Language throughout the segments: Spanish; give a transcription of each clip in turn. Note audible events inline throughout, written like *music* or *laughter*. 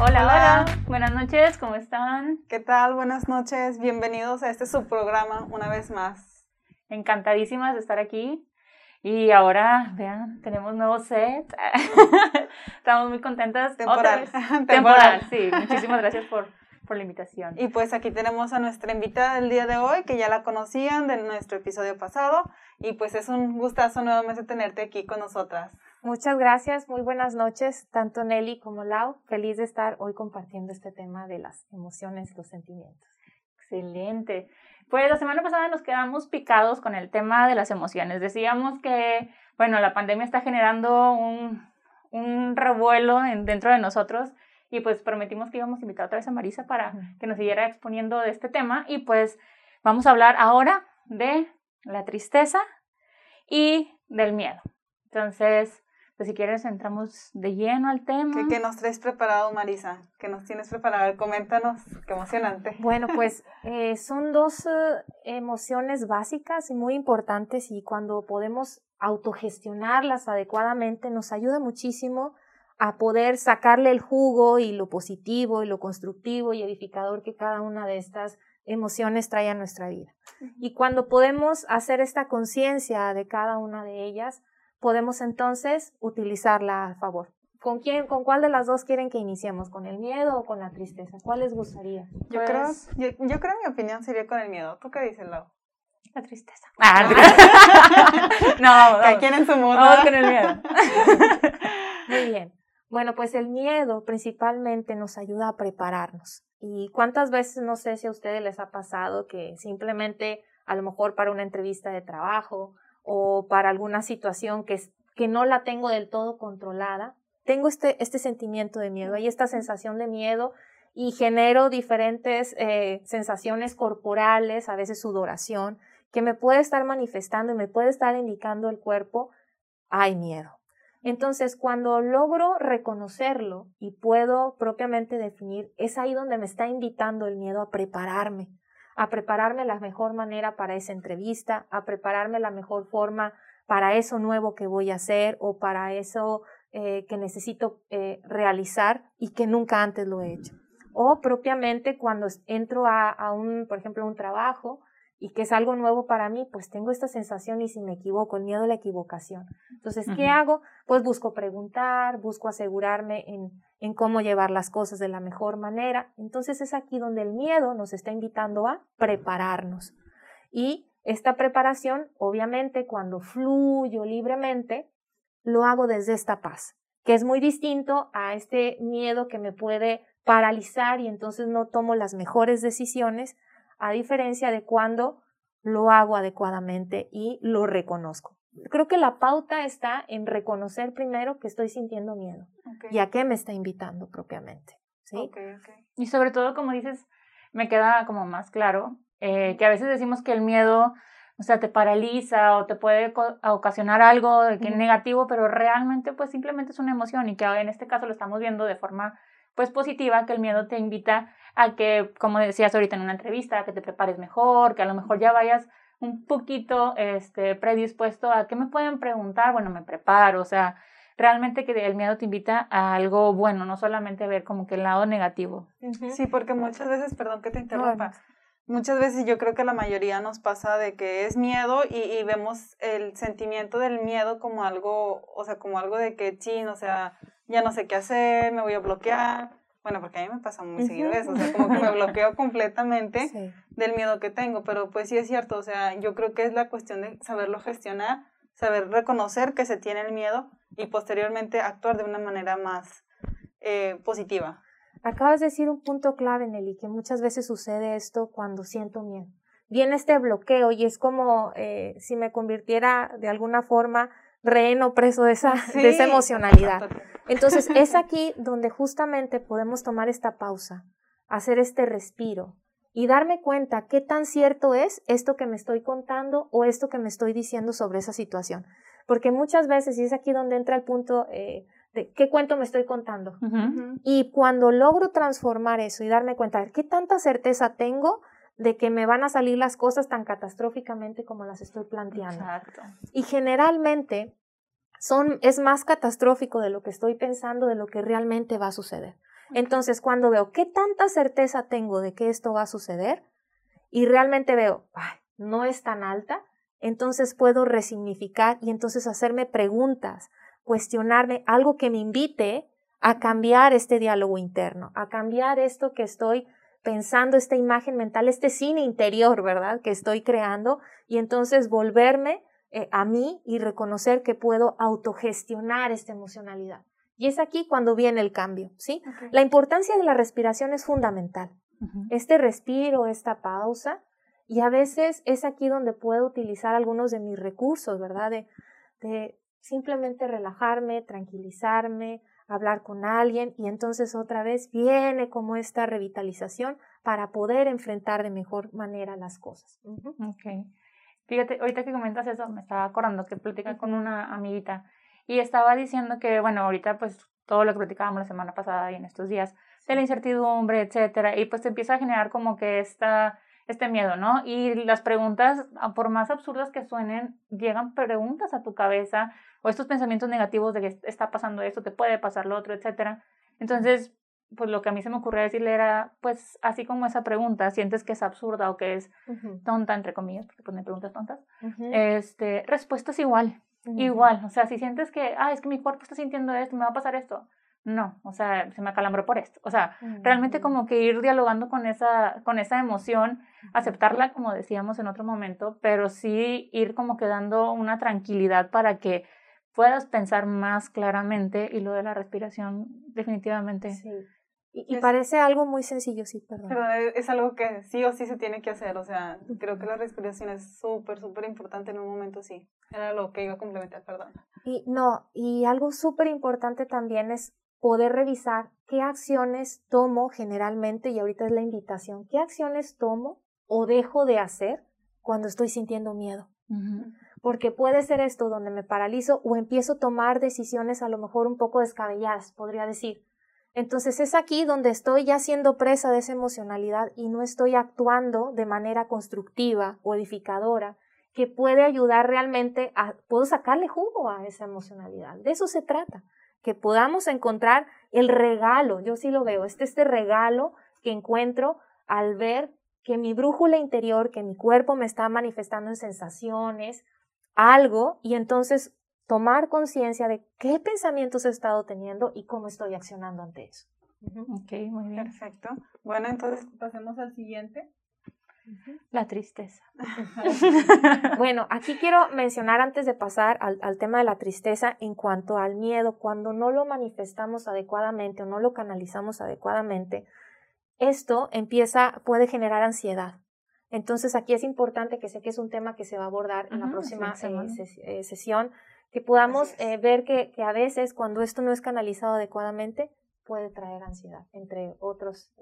Hola, hola, buenas noches, ¿cómo están? ¿Qué tal? Buenas noches, bienvenidos a este subprograma una vez más. Encantadísimas de estar aquí. Y ahora, vean, tenemos nuevo set. *laughs* *laughs* Estamos muy contentas. *laughs* Temporal. Temporal. sí. Muchísimas gracias por, por la invitación. Y pues aquí tenemos a nuestra invitada del día de hoy, que ya la conocían de nuestro episodio pasado. Y pues es un gustazo nuevamente tenerte aquí con nosotras. Muchas gracias, muy buenas noches, tanto Nelly como Lau. Feliz de estar hoy compartiendo este tema de las emociones, los sentimientos. Excelente. Pues la semana pasada nos quedamos picados con el tema de las emociones. Decíamos que, bueno, la pandemia está generando un, un revuelo dentro de nosotros y pues prometimos que íbamos a invitar otra vez a Marisa para que nos siguiera exponiendo de este tema y pues vamos a hablar ahora de la tristeza y del miedo. Entonces, pues si quieres entramos de lleno al tema. ¿Qué, nos traes preparado, Marisa? ¿Qué nos tienes preparado? Coméntanos, qué emocionante. Bueno, pues *laughs* eh, son dos eh, emociones básicas y muy importantes y cuando podemos autogestionarlas adecuadamente nos ayuda muchísimo a poder sacarle el jugo y lo positivo y lo constructivo y edificador que cada una de estas emociones trae a nuestra vida. Y cuando podemos hacer esta conciencia de cada una de ellas, podemos entonces utilizarla a favor. ¿Con quién, con cuál de las dos quieren que iniciemos? ¿Con el miedo o con la tristeza? ¿Cuál les gustaría? Yo creo, pues yo, yo, creo mi opinión sería con el miedo. ¿Tú qué dices, Lau? La tristeza. Ah, ah. *laughs* no, no. quién en su mundo. Vamos con el miedo. *laughs* Muy bien. Bueno, pues el miedo principalmente nos ayuda a prepararnos. ¿Y cuántas veces, no sé si a ustedes les ha pasado que simplemente, a lo mejor para una entrevista de trabajo o para alguna situación que, no la tengo del todo controlada, tengo este, este sentimiento de miedo, hay esta sensación de miedo y genero diferentes eh, sensaciones corporales, a veces sudoración, que me puede estar manifestando y me puede estar indicando el cuerpo, hay miedo. Entonces, cuando logro reconocerlo y puedo propiamente definir, es ahí donde me está invitando el miedo a prepararme, a prepararme la mejor manera para esa entrevista, a prepararme la mejor forma para eso nuevo que voy a hacer o para eso eh, que necesito eh, realizar y que nunca antes lo he hecho. O propiamente cuando entro a, a un, por ejemplo, un trabajo y que es algo nuevo para mí, pues tengo esta sensación y si me equivoco, el miedo a la equivocación. Entonces, ¿qué hago? Pues busco preguntar, busco asegurarme en, en cómo llevar las cosas de la mejor manera. Entonces es aquí donde el miedo nos está invitando a prepararnos. Y esta preparación, obviamente, cuando fluyo libremente, lo hago desde esta paz, que es muy distinto a este miedo que me puede paralizar y entonces no tomo las mejores decisiones a diferencia de cuando lo hago adecuadamente y lo reconozco. Creo que la pauta está en reconocer primero que estoy sintiendo miedo y a qué me está invitando propiamente. ¿sí? Y sobre todo, como dices, me queda como más claro eh, que a veces decimos que el miedo, o sea, te paraliza o te puede ocasionar algo que es negativo, pero realmente pues simplemente es una emoción y que en este caso lo estamos viendo de forma pues positiva, que el miedo te invita a que, como decías ahorita en una entrevista, a que te prepares mejor, que a lo mejor ya vayas un poquito este, predispuesto a que me pueden preguntar, bueno, me preparo, o sea, realmente que el miedo te invita a algo bueno, no solamente a ver como que el lado negativo. Sí, porque muchas veces, perdón que te interrumpa, muchas veces yo creo que la mayoría nos pasa de que es miedo y, y, vemos el sentimiento del miedo como algo, o sea, como algo de que chin, o sea, ya no sé qué hacer, me voy a bloquear bueno, porque a mí me pasa muy seguido eso, o sea, como que me bloqueo completamente *laughs* del miedo que tengo, pero pues sí es cierto, o sea, yo creo que es la cuestión de saberlo gestionar, saber reconocer que se tiene el miedo y posteriormente actuar de una manera más eh, positiva. Acabas de decir un punto clave, Nelly, que muchas veces sucede esto cuando siento miedo. Viene este bloqueo y es como eh, si me convirtiera de alguna forma rehén o preso de esa, de esa emocionalidad. Entonces *laughs* es aquí donde justamente podemos tomar esta pausa, hacer este respiro y darme cuenta qué tan cierto es esto que me estoy contando o esto que me estoy diciendo sobre esa situación. Porque muchas veces, y es aquí donde entra el punto eh, de qué cuento me estoy contando. Y cuando logro transformar eso y darme cuenta de qué tanta certeza tengo de que me van a salir las cosas tan catastróficamente como las estoy planteando. Exacto. Y generalmente son, es más catastrófico de lo que estoy pensando, de lo que realmente va a suceder. Entonces, cuando veo qué tanta certeza tengo de que esto va a suceder y realmente veo, ay, no es tan alta, entonces puedo resignificar y entonces hacerme preguntas, cuestionarme algo que me invite a cambiar este diálogo interno, a cambiar esto que estoy pensando, esta imagen mental, este cine interior, ¿verdad? Que estoy creando y entonces volverme eh, a mí y reconocer que puedo autogestionar esta emocionalidad. Y es aquí cuando viene el cambio, ¿sí? La importancia de la respiración es fundamental. Este respiro, esta pausa, y a veces es aquí donde puedo utilizar algunos de mis recursos, ¿verdad? De, de simplemente relajarme, tranquilizarme, hablar con alguien y entonces otra vez viene como esta revitalización para poder enfrentar de mejor manera las cosas. Ok. Fíjate, ahorita que comentas eso, me estaba acordando que platicé con una amiguita y estaba diciendo que, bueno, ahorita pues todo lo que platicábamos la semana pasada y en estos días, de la incertidumbre, etcétera, y pues te empieza a generar como que esta, este miedo, ¿no? Y las preguntas, por más absurdas que suenen, llegan preguntas a tu cabeza o estos pensamientos negativos de que está pasando esto, te puede pasar lo otro, etcétera. Entonces, pues lo que a mí se me ocurrió decirle era, pues así como esa pregunta, sientes que es absurda o que es tonta, entre comillas, porque pues me preguntas tontas, este, respuesta es igual, igual, o sea, si sientes que, ah, es que mi cuerpo está sintiendo esto, me va a pasar esto, no, o sea, se me acalambró por esto, o sea, realmente como que ir dialogando con esa, con esa emoción, aceptarla como decíamos en otro momento, pero sí ir como que dando una tranquilidad para que puedas pensar más claramente y lo de la respiración definitivamente. Sí. Y, parece algo muy sencillo, sí, perdón. Pero e, es algo que sí o sí se tiene que hacer, o sea, creo que la respiración es súper, súper importante en un momento, sí. Era lo que iba a complementar, perdón. Y no, y algo súper importante también es poder revisar qué acciones tomo generalmente, y ahorita es la invitación, qué acciones tomo o dejo de hacer cuando estoy sintiendo miedo porque puede ser esto donde me paralizo o empiezo a tomar decisiones a lo mejor un poco descabelladas, podría decir. Entonces es aquí donde estoy ya siendo presa de esa emocionalidad y no estoy actuando de manera constructiva o edificadora que puede ayudar realmente a, puedo sacarle jugo a esa emocionalidad. De eso se trata, que podamos encontrar el regalo, yo sí lo veo, este, este regalo que encuentro al ver que mi brújula interior, que mi cuerpo me está manifestando en sensaciones, algo y entonces tomar conciencia de qué pensamientos he estado teniendo y cómo estoy accionando ante eso. Ok, muy bien. Perfecto. Bueno, entonces pasemos al siguiente. La tristeza. *laughs* bueno, aquí quiero mencionar antes de pasar al, al, tema de la tristeza en cuanto al miedo, cuando no lo manifestamos adecuadamente o no lo canalizamos adecuadamente, esto empieza, puede generar ansiedad. Entonces aquí es importante que sé que es un tema que se va a abordar en la próxima eh, eh, sesión, que podamos eh, ver que, que, a veces cuando esto no es canalizado adecuadamente puede traer ansiedad, entre otros,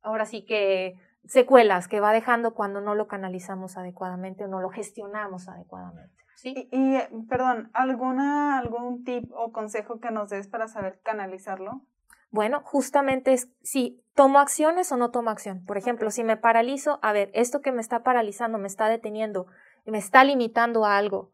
ahora sí que secuelas que va dejando cuando no lo canalizamos adecuadamente o no lo gestionamos adecuadamente. ¿sí? Y, y perdón, ¿alguna, ¿algún tip o consejo que nos des para saber canalizarlo? Bueno, justamente es si tomo acciones o no tomo acción. Por ejemplo, si me paralizo, a ver, esto que me está paralizando, me está deteniendo, me está limitando a algo,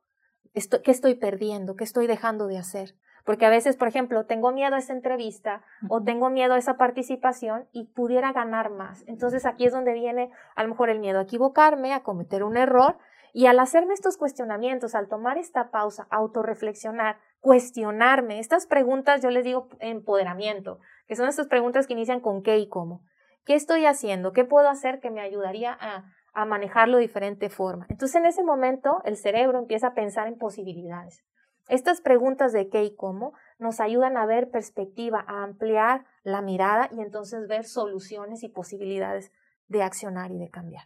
esto, ¿qué estoy perdiendo? ¿Qué estoy dejando de hacer? Porque a veces, por ejemplo, tengo miedo a esa entrevista o tengo miedo a esa participación y pudiera ganar más. Entonces aquí es donde viene a lo mejor el miedo a equivocarme, a cometer un error. Y al hacerme estos cuestionamientos, al tomar esta pausa, autorreflexionar, cuestionarme. Estas preguntas yo les digo empoderamiento, que son estas preguntas que inician con qué y cómo. ¿Qué estoy haciendo? ¿Qué puedo hacer que me ayudaría a, a manejarlo de diferente forma? Entonces en ese momento el cerebro empieza a pensar en posibilidades. Estas preguntas de qué y cómo nos ayudan a ver perspectiva, a ampliar la mirada y entonces ver soluciones y posibilidades de accionar y de cambiar.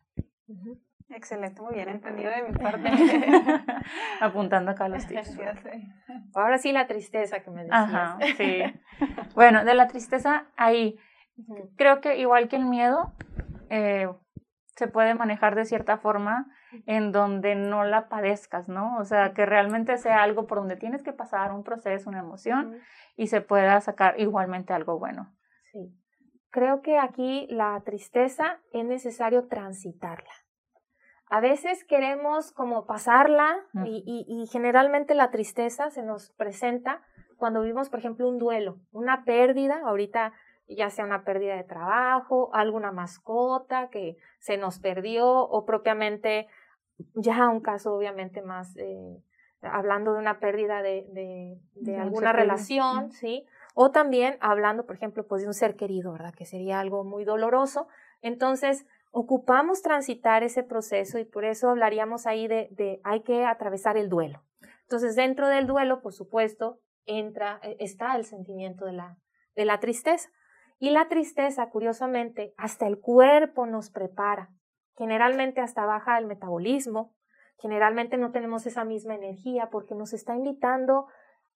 Excelente, muy bien entendido de mi *laughs* parte. *laughs* Apuntando acá los tips. *laughs* Ahora sí la tristeza que me decías. Ajá, sí. Bueno, de la tristeza ahí, creo que igual que el miedo, eh, se puede manejar de cierta forma en donde no la padezcas, ¿no? O sea, que realmente sea algo por donde tienes que pasar un proceso, una emoción y se pueda sacar igualmente algo bueno. Sí. creo que aquí la tristeza es necesario transitarla. A veces queremos como pasarla Mm. y, y- y generalmente la tristeza se nos presenta cuando vivimos, por ejemplo, un duelo, una pérdida, ahorita ya sea una pérdida de trabajo, alguna mascota que se nos perdió o propiamente ya un caso obviamente más, eh, hablando de una pérdida de, de- de De un alguna relación. ¿sí? O también hablando, por ejemplo, pues de un ser querido, ¿verdad? Que sería algo muy doloroso. Entonces, ocupamos transitar ese proceso y por eso hablaríamos ahí de, de hay que atravesar el duelo. Entonces, dentro del duelo, por supuesto, entra, eh, está el sentimiento de la, de la tristeza. Y la tristeza, curiosamente, hasta el cuerpo nos prepara. Generalmente hasta baja el metabolismo, generalmente no tenemos esa misma energía porque nos está invitando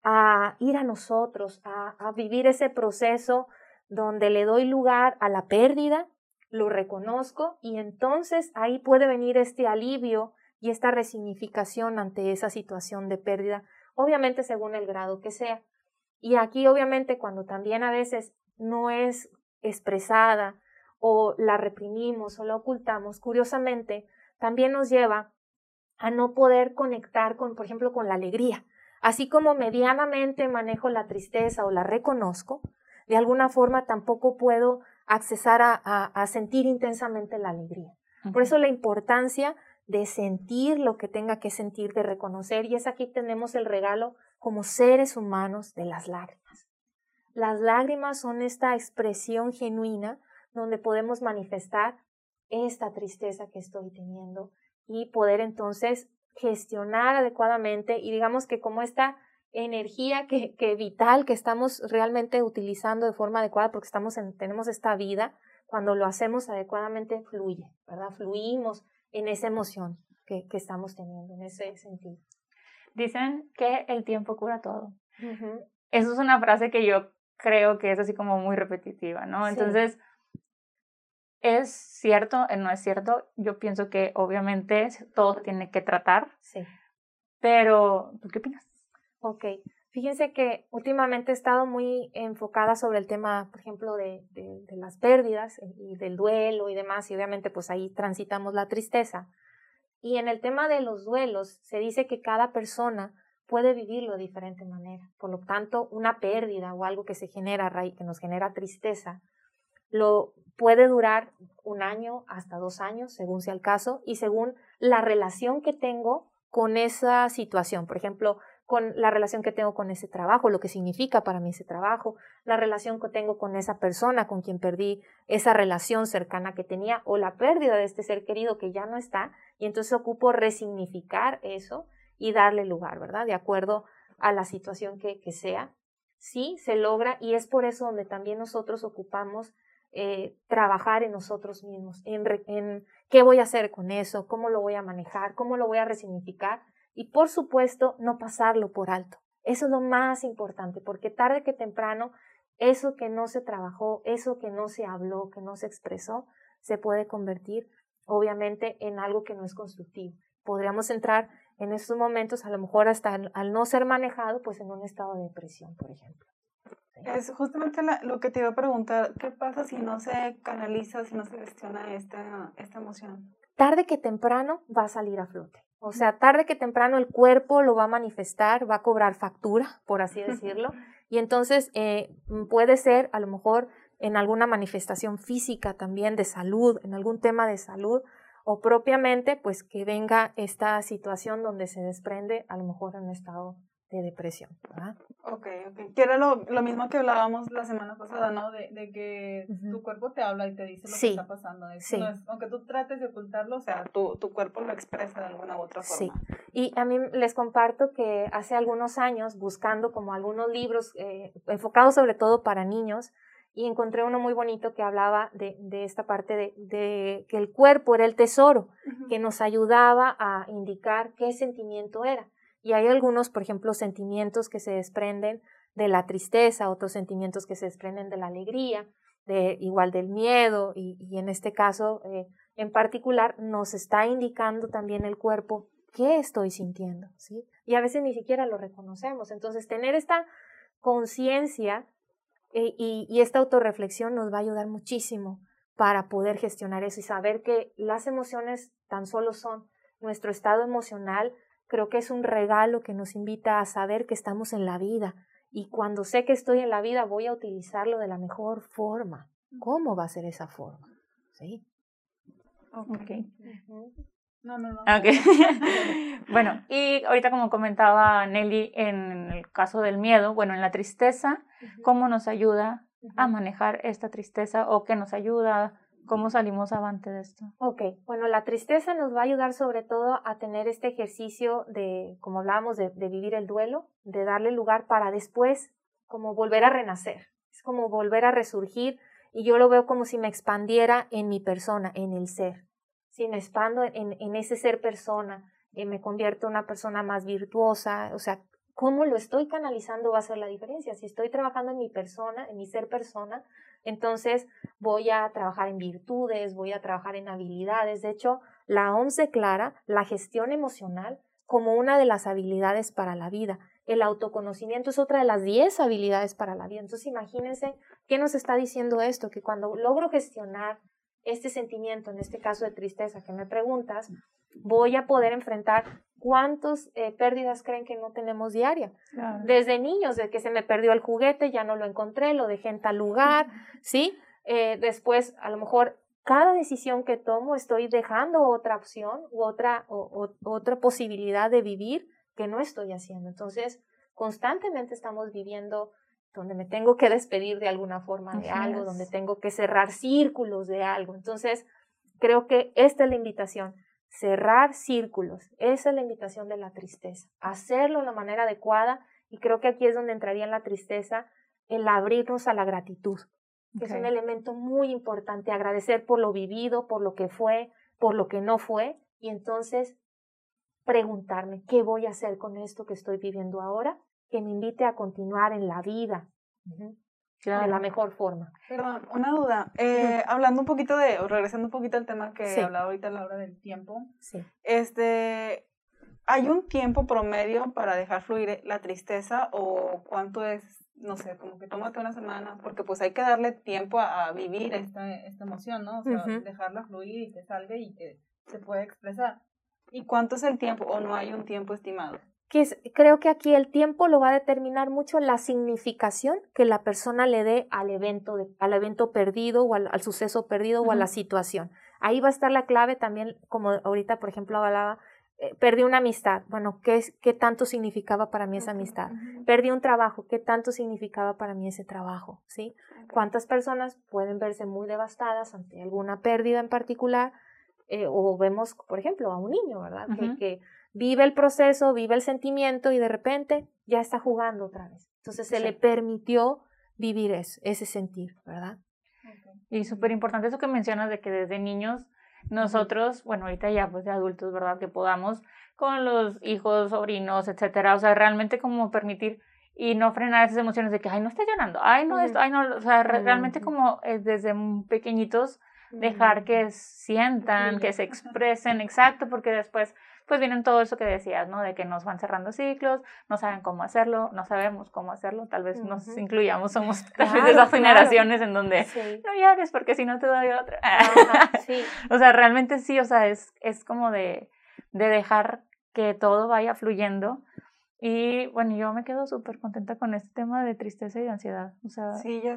a ir a nosotros, a, a vivir ese proceso donde le doy lugar a la pérdida, lo reconozco y entonces ahí puede venir este alivio y esta resignificación ante esa situación de pérdida, obviamente según el grado que sea. Y aquí obviamente cuando también a veces no es expresada o la reprimimos o la ocultamos, curiosamente también nos lleva a no poder conectar con, por ejemplo, con la alegría. Así como medianamente manejo la tristeza o la reconozco, de alguna forma tampoco puedo accesar a, a, a sentir intensamente la alegría. Por eso la importancia de sentir lo que tenga que sentir, de reconocer, y es aquí tenemos el regalo como seres humanos de las lágrimas. Las lágrimas son esta expresión genuina donde podemos manifestar esta tristeza que estoy teniendo y poder entonces gestionar adecuadamente y digamos que como esta energía que, que vital que estamos realmente utilizando de forma adecuada porque estamos en, tenemos esta vida, cuando lo hacemos adecuadamente fluye, ¿verdad? Fluimos en esa emoción que, que estamos teniendo, en ese sentido. Dicen que el tiempo cura todo. Uh-huh. Eso es una frase que yo creo que es así como muy repetitiva, ¿no? Sí. Entonces, ¿es cierto? ¿No es cierto? Yo pienso que obviamente todo tiene que tratar. Sí. Pero, ¿tú qué opinas? Ok. Fíjense que últimamente he estado muy enfocada sobre el tema, por ejemplo, de, las pérdidas y del duelo y demás, y obviamente pues ahí transitamos la tristeza. Y en el tema de los duelos se dice que cada persona puede vivirlo de diferente manera. Por lo tanto, una pérdida o algo que se genera, que nos genera tristeza, lo puede durar un año hasta dos años, según sea el caso, y según la relación que tengo con esa situación. Por ejemplo, con la relación que tengo con ese trabajo, lo que significa para mí ese trabajo, la relación que tengo con esa persona con quien perdí esa relación cercana que tenía o la pérdida de este ser querido que ya no está y entonces ocupo resignificar eso y darle lugar, ¿verdad? De acuerdo a la situación que, que sea. Sí, se logra y es por eso donde también nosotros ocupamos eh, trabajar en nosotros mismos, en, en qué voy a hacer con eso, cómo lo voy a manejar, cómo lo voy a resignificar y por supuesto no pasarlo por alto. Eso es lo más importante, porque tarde que temprano eso que no se trabajó, eso que no se habló, que no se expresó, se puede convertir obviamente en algo que no es constructivo. Podríamos entrar en estos momentos, a lo mejor hasta al, no ser manejado, pues en un estado de depresión, por ejemplo. Es justamente la, lo que te iba a preguntar, ¿qué pasa si no se canaliza, si no se gestiona esta, esta emoción? Tarde que temprano va a salir a flote. O sea, tarde que temprano el cuerpo lo va a manifestar, va a cobrar factura, por así decirlo, y entonces eh, puede ser a lo mejor en alguna manifestación física también de salud, en algún tema de salud, o propiamente pues que venga esta situación donde se desprende a lo mejor en un estado de depresión. ¿verdad? Ok, ok. Que era lo, lo, mismo que hablábamos la semana pasada, ¿no? De, de que uh -huh. tu cuerpo te habla y te dice lo sí. que está pasando. Es, sí. no es, aunque tú trates de ocultarlo, o sea, tu, tu cuerpo lo expresa de alguna u otra forma. Sí. Y a mí les comparto que hace algunos años, buscando como algunos libros eh, enfocados sobre todo para niños, y encontré uno muy bonito que hablaba de, de esta parte de, de, que el cuerpo era el tesoro, uh -huh. que nos ayudaba a indicar qué sentimiento era. Y hay algunos, por ejemplo, sentimientos que se desprenden de la tristeza, otros sentimientos que se desprenden de la alegría, de, igual del miedo, y, en este caso eh, en particular nos está indicando también el cuerpo qué estoy sintiendo, ¿sí? Y a veces ni siquiera lo reconocemos. Entonces, tener esta conciencia E, y, y esta autorreflexión nos va a ayudar muchísimo para poder gestionar eso y saber que las emociones tan solo son nuestro estado emocional. Creo que es un regalo que nos invita a saber que estamos en la vida y cuando sé que estoy en la vida voy a utilizarlo de la mejor forma. ¿Cómo va a ser esa forma? ¿Sí? Ok. No, no, no. Okay. *laughs* *laughs* bueno, y ahorita como comentaba Nelly en el caso del miedo, bueno, en la tristeza, ¿cómo nos ayuda a manejar esta tristeza o qué nos ayuda? ¿Cómo salimos avante de esto? Ok, bueno, la tristeza nos va a ayudar sobre todo a tener este ejercicio de, como hablábamos, de, de vivir el duelo, de darle lugar para después como volver a renacer, es como volver a resurgir y yo lo veo como si me expandiera en mi persona, en el ser si me expando en, en ese ser persona, y me convierto en una persona más virtuosa, o sea, cómo lo estoy canalizando va a ser la diferencia. Si estoy trabajando en mi persona, en mi ser persona, entonces voy a trabajar en virtudes, voy a trabajar en habilidades. De hecho, la OMS declara la gestión emocional como una de las habilidades para la vida. El autoconocimiento es otra de las 10 habilidades para la vida. Entonces, imagínense qué nos está diciendo esto, que cuando logro gestionar este sentimiento, en este caso de tristeza que me preguntas, voy a poder enfrentar cuántas eh, pérdidas creen que no tenemos diaria. Desde niños, de que se me perdió el juguete, ya no lo encontré, lo dejé en tal lugar, ¿sí? Eh, después, a lo mejor, cada decisión que tomo estoy dejando otra opción u otra, o, otra posibilidad de vivir que no estoy haciendo. Entonces, constantemente estamos viviendo donde me tengo que despedir de alguna forma de algo, donde tengo que cerrar círculos de algo. Entonces, creo que esta es la invitación, cerrar círculos, esa es la invitación de la tristeza, hacerlo de la manera adecuada y creo que aquí es donde entraría en la tristeza el abrirnos a la gratitud, que es un elemento muy importante, agradecer por lo vivido, por lo que fue, por lo que no fue y entonces preguntarme, ¿qué voy a hacer con esto que estoy viviendo ahora? que me invite a continuar en la vida de la mejor forma. Perdón, una duda. Eh, hablando un poquito de, regresando un poquito al tema que hablaba ahorita a la hora del tiempo. Sí. Este, ¿hay un tiempo promedio para dejar fluir la tristeza o cuánto es, no sé, como que tómate una semana? Porque pues hay que darle tiempo a, vivir esta, esta emoción, ¿no? O sea, dejarla fluir y que salga y que se pueda expresar. ¿Y cuánto es el tiempo o no hay un tiempo estimado? Que creo que aquí el tiempo lo va a determinar mucho la significación que la persona le dé al evento, al evento perdido o al, suceso perdido o a la situación. Ahí va a estar la clave también, como ahorita, por ejemplo, hablaba, eh, perdí una amistad, bueno, ¿qué, ¿qué tanto significaba para mí esa amistad? Perdí un trabajo, ¿qué tanto significaba para mí ese trabajo? ¿Sí? ¿Cuántas personas pueden verse muy devastadas ante alguna pérdida en particular? Eh, o vemos, por ejemplo, a un niño, ¿verdad? que vive el proceso, vive el sentimiento y de repente ya está jugando otra vez. Entonces se le permitió vivir eso, ese sentir, ¿verdad? Y súper importante eso que mencionas de que desde niños nosotros, bueno, ahorita ya pues de adultos, ¿verdad? Que podamos con los hijos, sobrinos, etcétera, o sea, realmente como permitir y no frenar esas emociones de que, ay, no está llorando, ay, no, esto, ay, no, o sea, realmente como eh, desde pequeñitos dejar que sientan, que se expresen, exacto, porque después pues vienen todo eso que decías, ¿no? De que nos van cerrando ciclos, no saben cómo hacerlo, no sabemos cómo hacerlo, tal vez nos incluyamos, somos *laughs* tal vez de esas generaciones en donde no llores porque si no te doy otra. *laughs* sí. o sea, realmente sí, o sea, es, es como de, de dejar que todo vaya fluyendo. Y bueno, yo me quedo súper contenta con este tema de tristeza y de ansiedad. O sea, sí, ya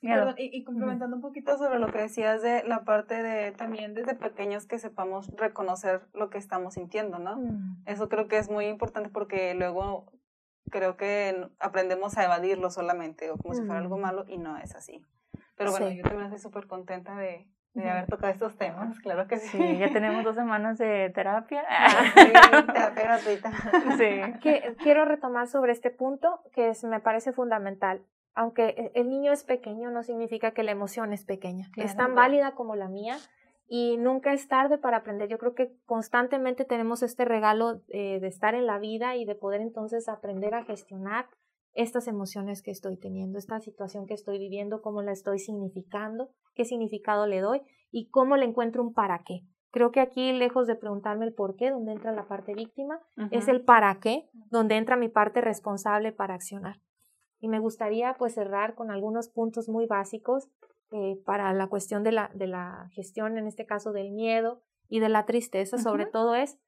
perdón y, complementando un poquito sobre lo que decías de la parte de también desde pequeños que sepamos reconocer lo que estamos sintiendo, ¿no? Mm. Eso creo que es muy importante porque luego creo que aprendemos a evadirlo solamente o como si fuera algo mm. malo y no es así. Pero bueno, yo también estoy súper contenta de, de haber tocado estos temas, claro que sí. Sí, ya tenemos dos semanas de terapia. *laughs* Sí, terapia gratuita. Sí. *laughs* quiero retomar sobre este punto que es, me parece fundamental aunque e, el niño es pequeño, no significa que la emoción es pequeña. es tan válida como la mía y nunca es tarde para aprender. Yo creo que constantemente tenemos este regalo eh, de estar en la vida y de poder entonces aprender a gestionar estas emociones que estoy teniendo, esta situación que estoy viviendo, cómo la estoy significando, qué significado le doy y cómo le encuentro un para qué. Creo que aquí, lejos de preguntarme el por qué, donde entra la parte víctima, es el para qué, donde entra mi parte responsable para accionar. Y me gustaría pues cerrar con algunos puntos muy básicos eh, para la cuestión de la, de la gestión, en este caso del miedo y de la tristeza, sobre todo es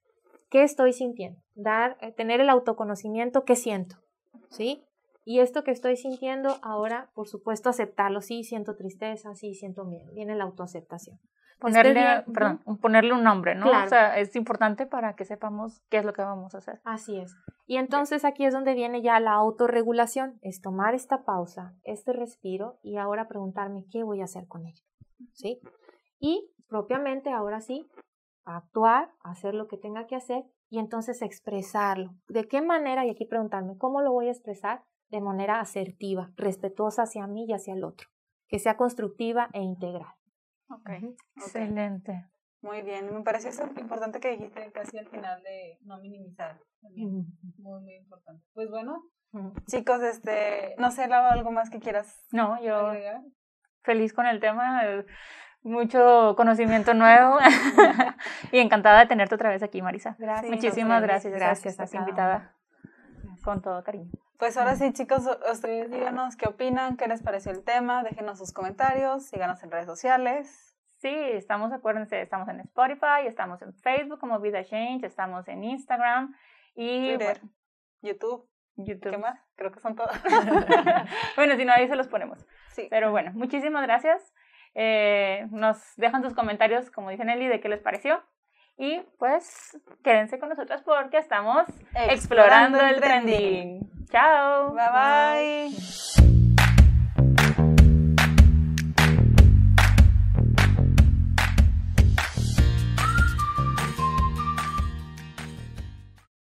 qué estoy sintiendo, dar, eh, tener el autoconocimiento, qué siento, ¿sí? Y esto que estoy sintiendo ahora, por supuesto, aceptarlo, sí, siento tristeza, sí, siento miedo, viene la autoaceptación. Ponerle, perdón, ponerle un nombre, ¿no? O sea, es importante para que sepamos qué es lo que vamos a hacer. Así es. Y entonces aquí es donde viene ya la autorregulación, es tomar esta pausa, este respiro y ahora preguntarme qué voy a hacer con ello, ¿sí? Y propiamente ahora sí, actuar, hacer lo que tenga que hacer y entonces expresarlo. ¿De qué manera? Y aquí preguntarme, ¿cómo lo voy a expresar? De manera asertiva, respetuosa hacia mí y hacia el otro, que sea constructiva e integral. Ok, excelente. Muy bien, me parece importante que dijiste casi al final de no minimizar. Muy, muy importante. Pues bueno, chicos, este, no sé, algo más que quieras No, yo feliz con el tema, mucho conocimiento nuevo *laughs* y encantada de tenerte otra vez aquí, Marisa. Gracias. Muchísimas gracias, gracias, estás invitada con todo cariño. Pues ahora sí, chicos, ustedes díganos qué opinan, qué les pareció el tema, déjenos sus comentarios, síganos en redes sociales. Sí, estamos, acuérdense, estamos en Spotify, estamos en Facebook como Vida Change, estamos en Instagram y YouTube. YouTube. ¿Qué más? Creo que son todos. *laughs* bueno, si no, ahí se los ponemos. Sí. Pero bueno, muchísimas gracias. Eh, nos dejan sus comentarios, como dice Nelly, de qué les pareció. Y pues quédense con nosotros porque estamos explorando, el trending. Chao. Bye bye.